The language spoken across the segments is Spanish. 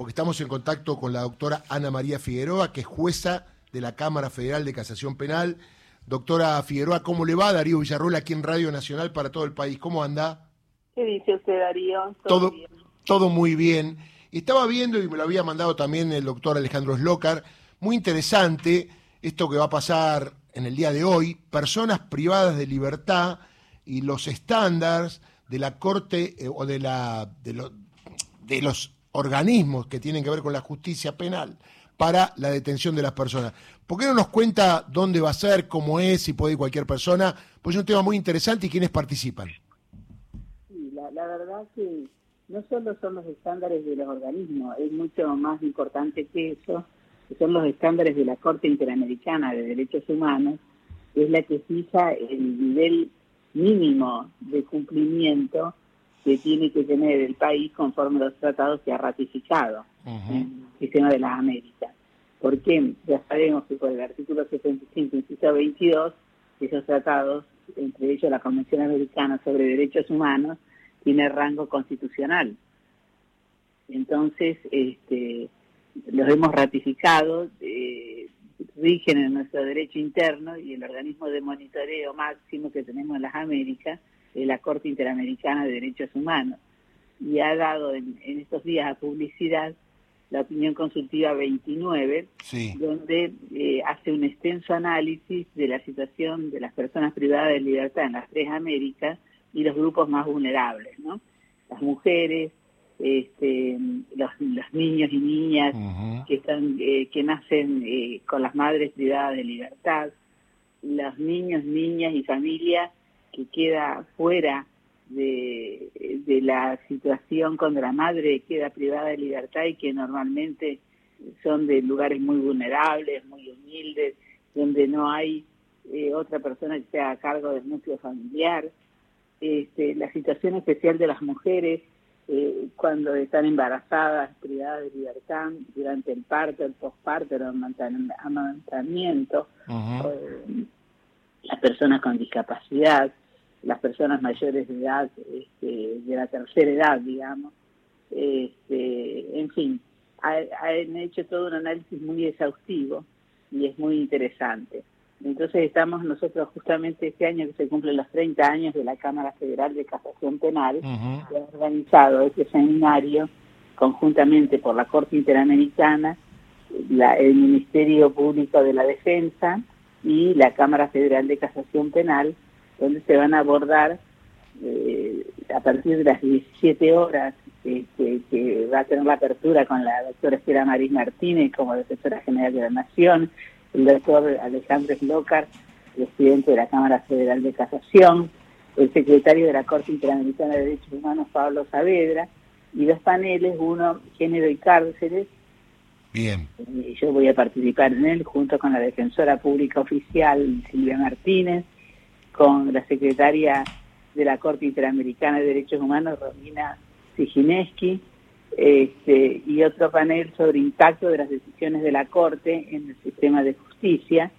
porque estamos en contacto con la doctora Ana María Figueroa, que es jueza de la Cámara Federal de Casación Penal. Doctora Figueroa, ¿cómo le va? Darío Villarroel aquí en Radio Nacional para todo el país. ¿Cómo anda? ¿Qué dice usted, Darío? Todo, todo, muy bien. Estaba viendo, y me lo había mandado también el doctor Alejandro Slocar, muy interesante esto que va a pasar en el día de hoy, personas privadas de libertad y los estándares de la Corte eh, o de, la, de, de los organismos que tienen que ver con la justicia penal para la detención de las personas. ¿Por qué no nos cuenta dónde va a ser, cómo es, si puede ir cualquier persona? Pues es un tema muy interesante y quiénes participan. Sí, la, la verdad que no solo son los estándares de los organismos, es mucho más importante que eso, que son los estándares de la Corte Interamericana de Derechos Humanos, que es la que fija el nivel mínimo de cumplimiento que tiene que tener el país conforme los tratados que ha ratificado en el sistema de las Américas. Porque ya sabemos que por el artículo 75, inciso 22, esos tratados, entre ellos la Convención Americana sobre Derechos Humanos, tiene rango constitucional. Entonces, este, los hemos ratificado, eh, rigen en nuestro derecho interno y el organismo de monitoreo máximo que tenemos en las Américas de la Corte Interamericana de Derechos Humanos y ha dado en, estos días a publicidad la opinión consultiva 29, donde eh, hace un extenso análisis de la situación de las personas privadas de libertad en las tres Américas y los grupos más vulnerables, ¿no? Las mujeres, este, los, niños y niñas que están eh, que nacen eh, con las madres privadas de libertad, los niños, niñas y familias que queda fuera de, la situación cuando la madre queda privada de libertad y que normalmente son de lugares muy vulnerables, muy humildes, donde no hay eh, otra persona que sea a cargo del núcleo familiar. Este, la situación especial de las mujeres eh, cuando están embarazadas, privadas de libertad, durante el parto, el posparto, el amamantamiento, eh, las personas con discapacidad, las personas mayores de edad, este, de la tercera edad, digamos. Este, en fin, han hecho todo un análisis muy exhaustivo y es muy interesante. Entonces estamos nosotros justamente este año que se cumplen los 30 años de la Cámara Federal de Casación Penal, que ha organizado este seminario conjuntamente por la Corte Interamericana, el Ministerio Público de la Defensa y la Cámara Federal de Casación Penal, donde se van a abordar eh, a partir de las 17 horas que, va a tener la apertura con la doctora Estela Marín Martínez como defensora general de la Nación, el doctor Alejandro Slocar, presidente de la Cámara Federal de Casación, el secretario de la Corte Interamericana de Derechos Humanos, Pablo Saavedra, y dos paneles, uno, género y cárceles. Bien. Y yo voy a participar en él junto con la defensora pública oficial, Silvia Martínez, con la secretaria de la Corte Interamericana de Derechos Humanos, Romina Sigineski, este, y otro panel sobre impacto de las decisiones de la Corte en el sistema de justicia,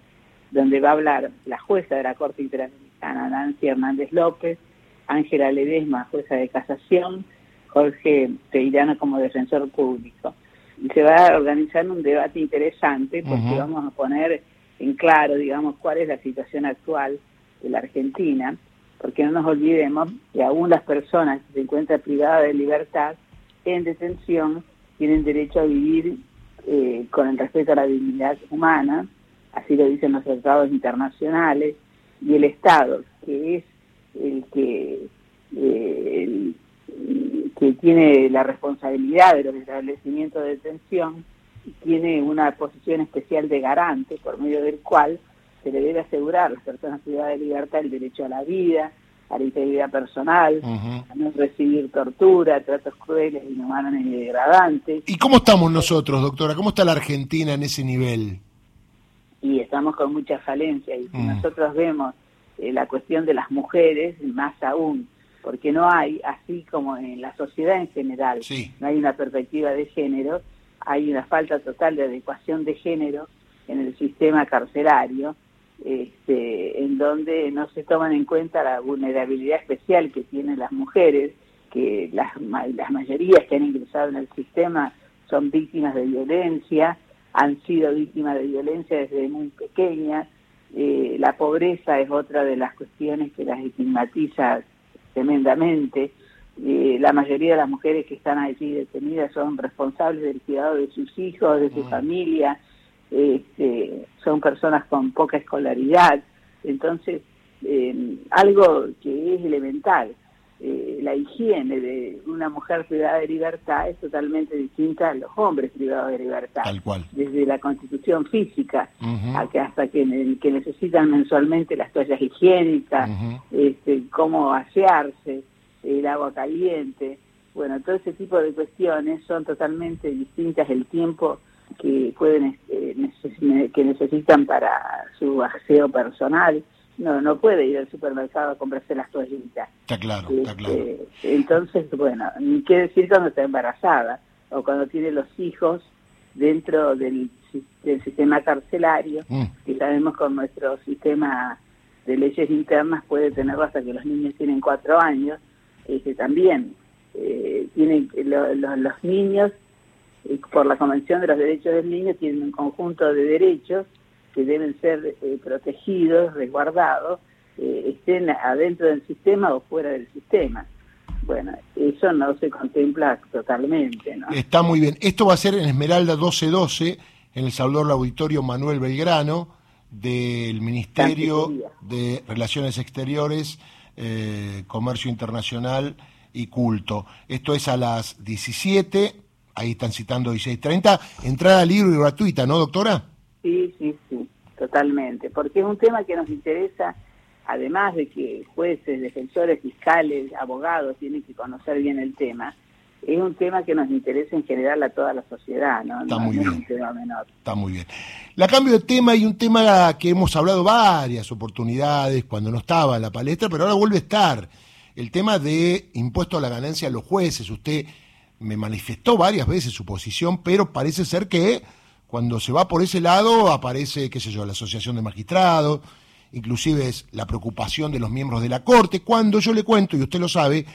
donde va a hablar la jueza de la Corte Interamericana, Nancy Hernández López, Ángela Ledesma, jueza de casación, Jorge Teirano como defensor público. Y se va a organizar un debate interesante porque vamos a poner en claro, digamos, cuál es la situación actual de la Argentina, porque no nos olvidemos que aún las personas que se encuentran privadas de libertad en detención tienen derecho a vivir eh, con el respeto a la dignidad humana, así lo dicen los tratados internacionales, y el Estado, que es el que, eh, que tiene la responsabilidad de los establecimientos de detención, tiene una posición especial de garante por medio del cual se le debe asegurar a las personas privadas de libertad el derecho a la vida, a la integridad personal, a no recibir tortura, tratos crueles, inhumanos y degradantes. ¿Y cómo estamos nosotros, doctora? ¿Cómo está la Argentina en ese nivel? Y estamos con mucha falencia. Y si mm. nosotros vemos eh, la cuestión de las mujeres, más aún, porque no hay, así como en la sociedad en general, no hay una perspectiva de género, hay una falta total de adecuación de género en el sistema carcelario este, en donde no se toman en cuenta la vulnerabilidad especial que tienen las mujeres, que las, las mayorías que han ingresado en el sistema son víctimas de violencia, han sido víctimas de violencia desde muy pequeñas. Eh, la pobreza es otra de las cuestiones que las estigmatiza tremendamente. Eh, la mayoría de las mujeres que están allí detenidas son responsables del cuidado de sus hijos, de su familia, este, son personas con poca escolaridad. Entonces, eh, algo que es elemental, eh, la higiene de una mujer privada de libertad es totalmente distinta a los hombres privados de libertad. Tal cual. Desde la constitución física hasta que, que, necesitan mensualmente las toallas higiénicas, este, cómo asearse, el agua caliente. Bueno, todo ese tipo de cuestiones son totalmente distintas el tiempo que pueden eh, que necesitan para su aseo personal no no puede ir al supermercado a comprarse las toallitas. Está claro, está claro. Este, entonces, bueno, ni qué decir cuando está embarazada o cuando tiene los hijos dentro del, sistema carcelario, mm. que sabemos con nuestro sistema de leyes internas puede tenerlo hasta que los niños tienen cuatro años, este, también eh, tienen los niños, eh, por la Convención de los Derechos del Niño, tienen un conjunto de derechos que deben ser eh, protegidos, resguardados, eh, estén adentro del sistema o fuera del sistema. Bueno, eso no se contempla totalmente. ¿no? Está muy bien. Esto va a ser en Esmeralda 1212, en el Salvador Auditorio Manuel Belgrano, del Ministerio de Relaciones Exteriores, eh, Comercio Internacional y Culto. Esto es a las 17, ahí están citando 16.30. Entrada libre y gratuita, ¿no, doctora? Sí, sí, sí, totalmente, porque es un tema que nos interesa, además de que jueces, defensores, fiscales, abogados tienen que conocer bien el tema, es un tema que nos interesa en general a toda la sociedad, ¿no? Está muy bien. Está muy bien. La cambio de tema y un tema que hemos hablado varias oportunidades cuando no estaba en la palestra, pero ahora vuelve a estar. El tema de impuesto a la ganancia a los jueces. Usted me manifestó varias veces su posición, pero parece ser que cuando se va por ese lado aparece, qué sé yo, la Asociación de Magistrados, inclusive es la preocupación de los miembros de la Corte, cuando yo le cuento, y usted lo sabe,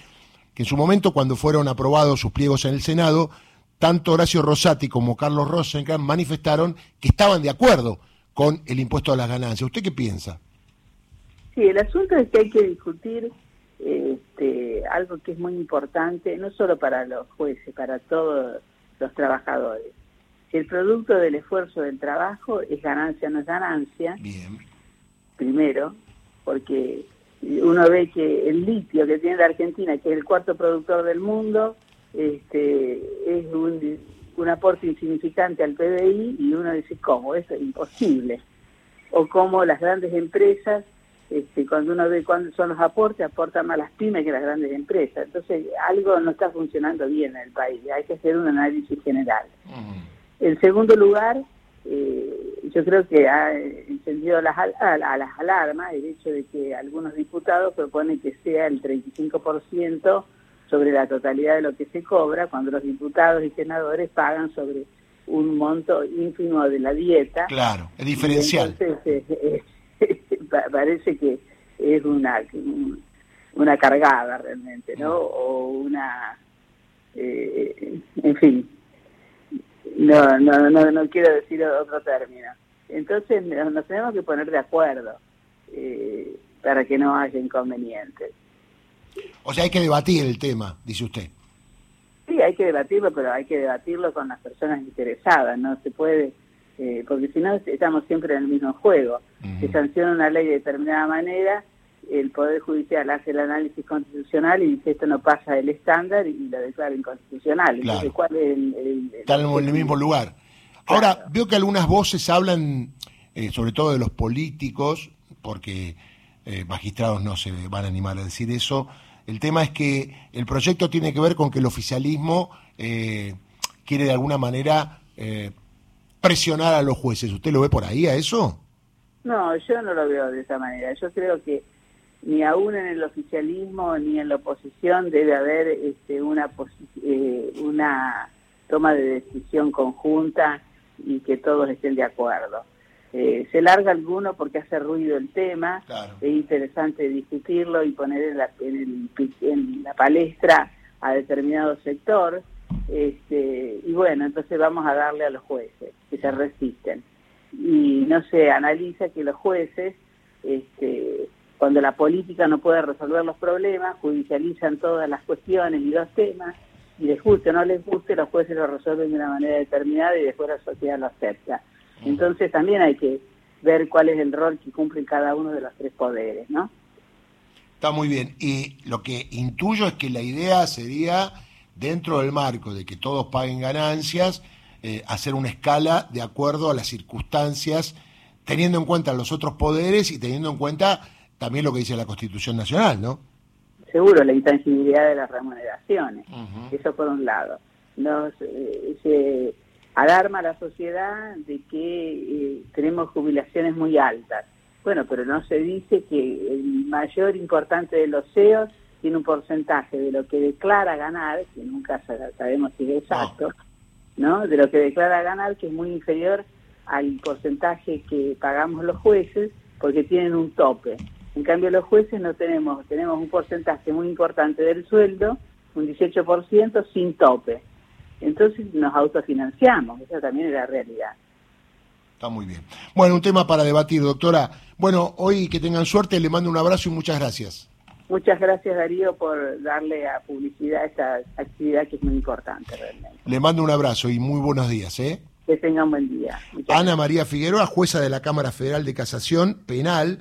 que en su momento cuando fueron aprobados sus pliegos en el Senado, tanto Horacio Rosati como Carlos Rosenkrantz manifestaron que estaban de acuerdo con el impuesto a las ganancias. ¿Usted qué piensa? Sí, el asunto es que hay que discutir este, algo que es muy importante, no solo para los jueces, para todos los trabajadores si el producto del esfuerzo del trabajo es ganancia no es ganancia, Bien. primero, porque uno ve que el litio que tiene la Argentina, que es el cuarto productor del mundo, este, es un, un aporte insignificante al PBI y uno dice, ¿cómo? Eso es imposible. O como las grandes empresas, este, cuando uno ve cuándo son los aportes, aportan más las pymes que las grandes empresas. Entonces, algo no está funcionando bien en el país, hay que hacer un análisis general. En segundo lugar, eh, yo creo que ha encendido las, a, las alarmas el hecho de que algunos diputados proponen que sea el 35% sobre la totalidad de lo que se cobra, cuando los diputados y senadores pagan sobre un monto ínfimo de la dieta. Claro, es diferencial. Entonces, eh, parece que es una, una cargada realmente, ¿no? Mm. O una, eh, en fin, no, no, no, no quiero decir otro término. Entonces nos tenemos que poner de acuerdo eh, para que no haya inconvenientes. O sea, hay que debatir el tema, dice usted. Sí, hay que debatirlo, pero hay que debatirlo con las personas interesadas, no se puede, eh, porque si no estamos siempre en el mismo juego. Se sanciona una ley de determinada manera el Poder Judicial hace el análisis constitucional y dice esto no pasa del estándar y lo declara inconstitucional. Entonces, ¿cuál es el, Están en el mismo lugar. Ahora, veo que algunas voces hablan, eh, sobre todo de los políticos, porque eh, magistrados no se van a animar a decir eso. El tema es que el proyecto tiene que ver con que el oficialismo eh, quiere de alguna manera presionar a los jueces. ¿Usted lo ve por ahí a eso? No, yo no lo veo de esa manera. Yo creo que ni aún en el oficialismo ni en la oposición debe haber este, una, eh, una toma de decisión conjunta y que todos estén de acuerdo. Eh, se larga alguno porque hace ruido el tema, es interesante discutirlo y poner en la, en, la palestra a determinado sector, Este, y bueno, entonces vamos a darle a los jueces que se resisten. Y no se analiza que los jueces, este, cuando la política no puede resolver los problemas, judicializan todas las cuestiones y los temas, y les guste o no les guste, los jueces lo resuelven de una manera determinada y después la sociedad lo acepta. Entonces también hay que ver cuál es el rol que cumple cada uno de los tres poderes, ¿no? Está muy bien. Y lo que intuyo es que la idea sería, dentro del marco de que todos paguen ganancias, eh, hacer una escala de acuerdo a las circunstancias, teniendo en cuenta los otros poderes y teniendo en cuenta también lo que dice la Constitución Nacional, ¿no? Seguro, la intangibilidad de las remuneraciones. Eso por un lado. Nos, eh, se alarma a la sociedad de que eh, tenemos jubilaciones muy altas bueno, pero no se dice que el mayor importante de los CEOs tiene un porcentaje de lo que declara ganar, que nunca sabemos si es exacto, ¿no? De lo que declara ganar, que es muy inferior al porcentaje que pagamos los jueces, porque tienen un tope. En cambio, los jueces no tenemos, tenemos un porcentaje muy importante del sueldo, un 18% sin tope. Entonces nos autofinanciamos, esa también es la realidad. Está muy bien. Bueno, un tema para debatir, doctora. Bueno, hoy que tengan suerte, le mando un abrazo y muchas gracias. Muchas gracias Darío por darle a publicidad esta actividad que es muy importante realmente. Le mando un abrazo y muy buenos días. ¿eh? Que tengan buen día. Ana María Figueroa, jueza de la Cámara Federal de Casación Penal.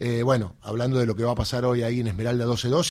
Eh, bueno, hablando de lo que va a pasar hoy ahí en Esmeralda 1212.